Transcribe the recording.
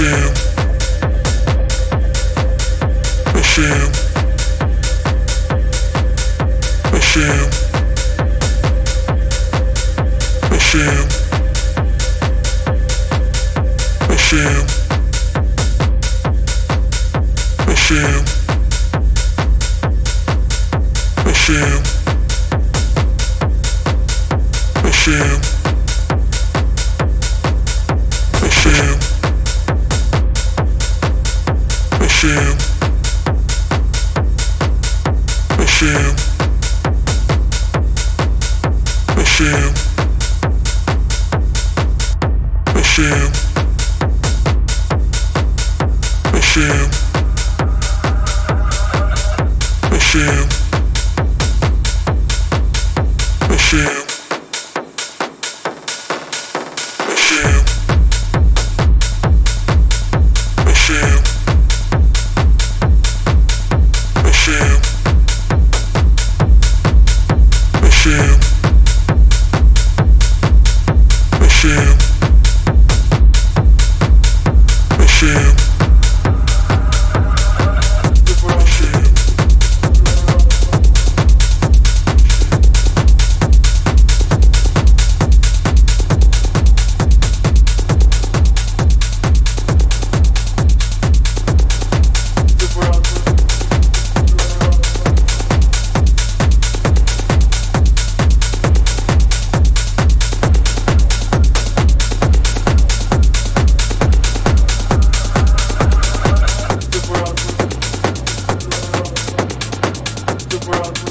Machine. Machine. Machine. Machine. world.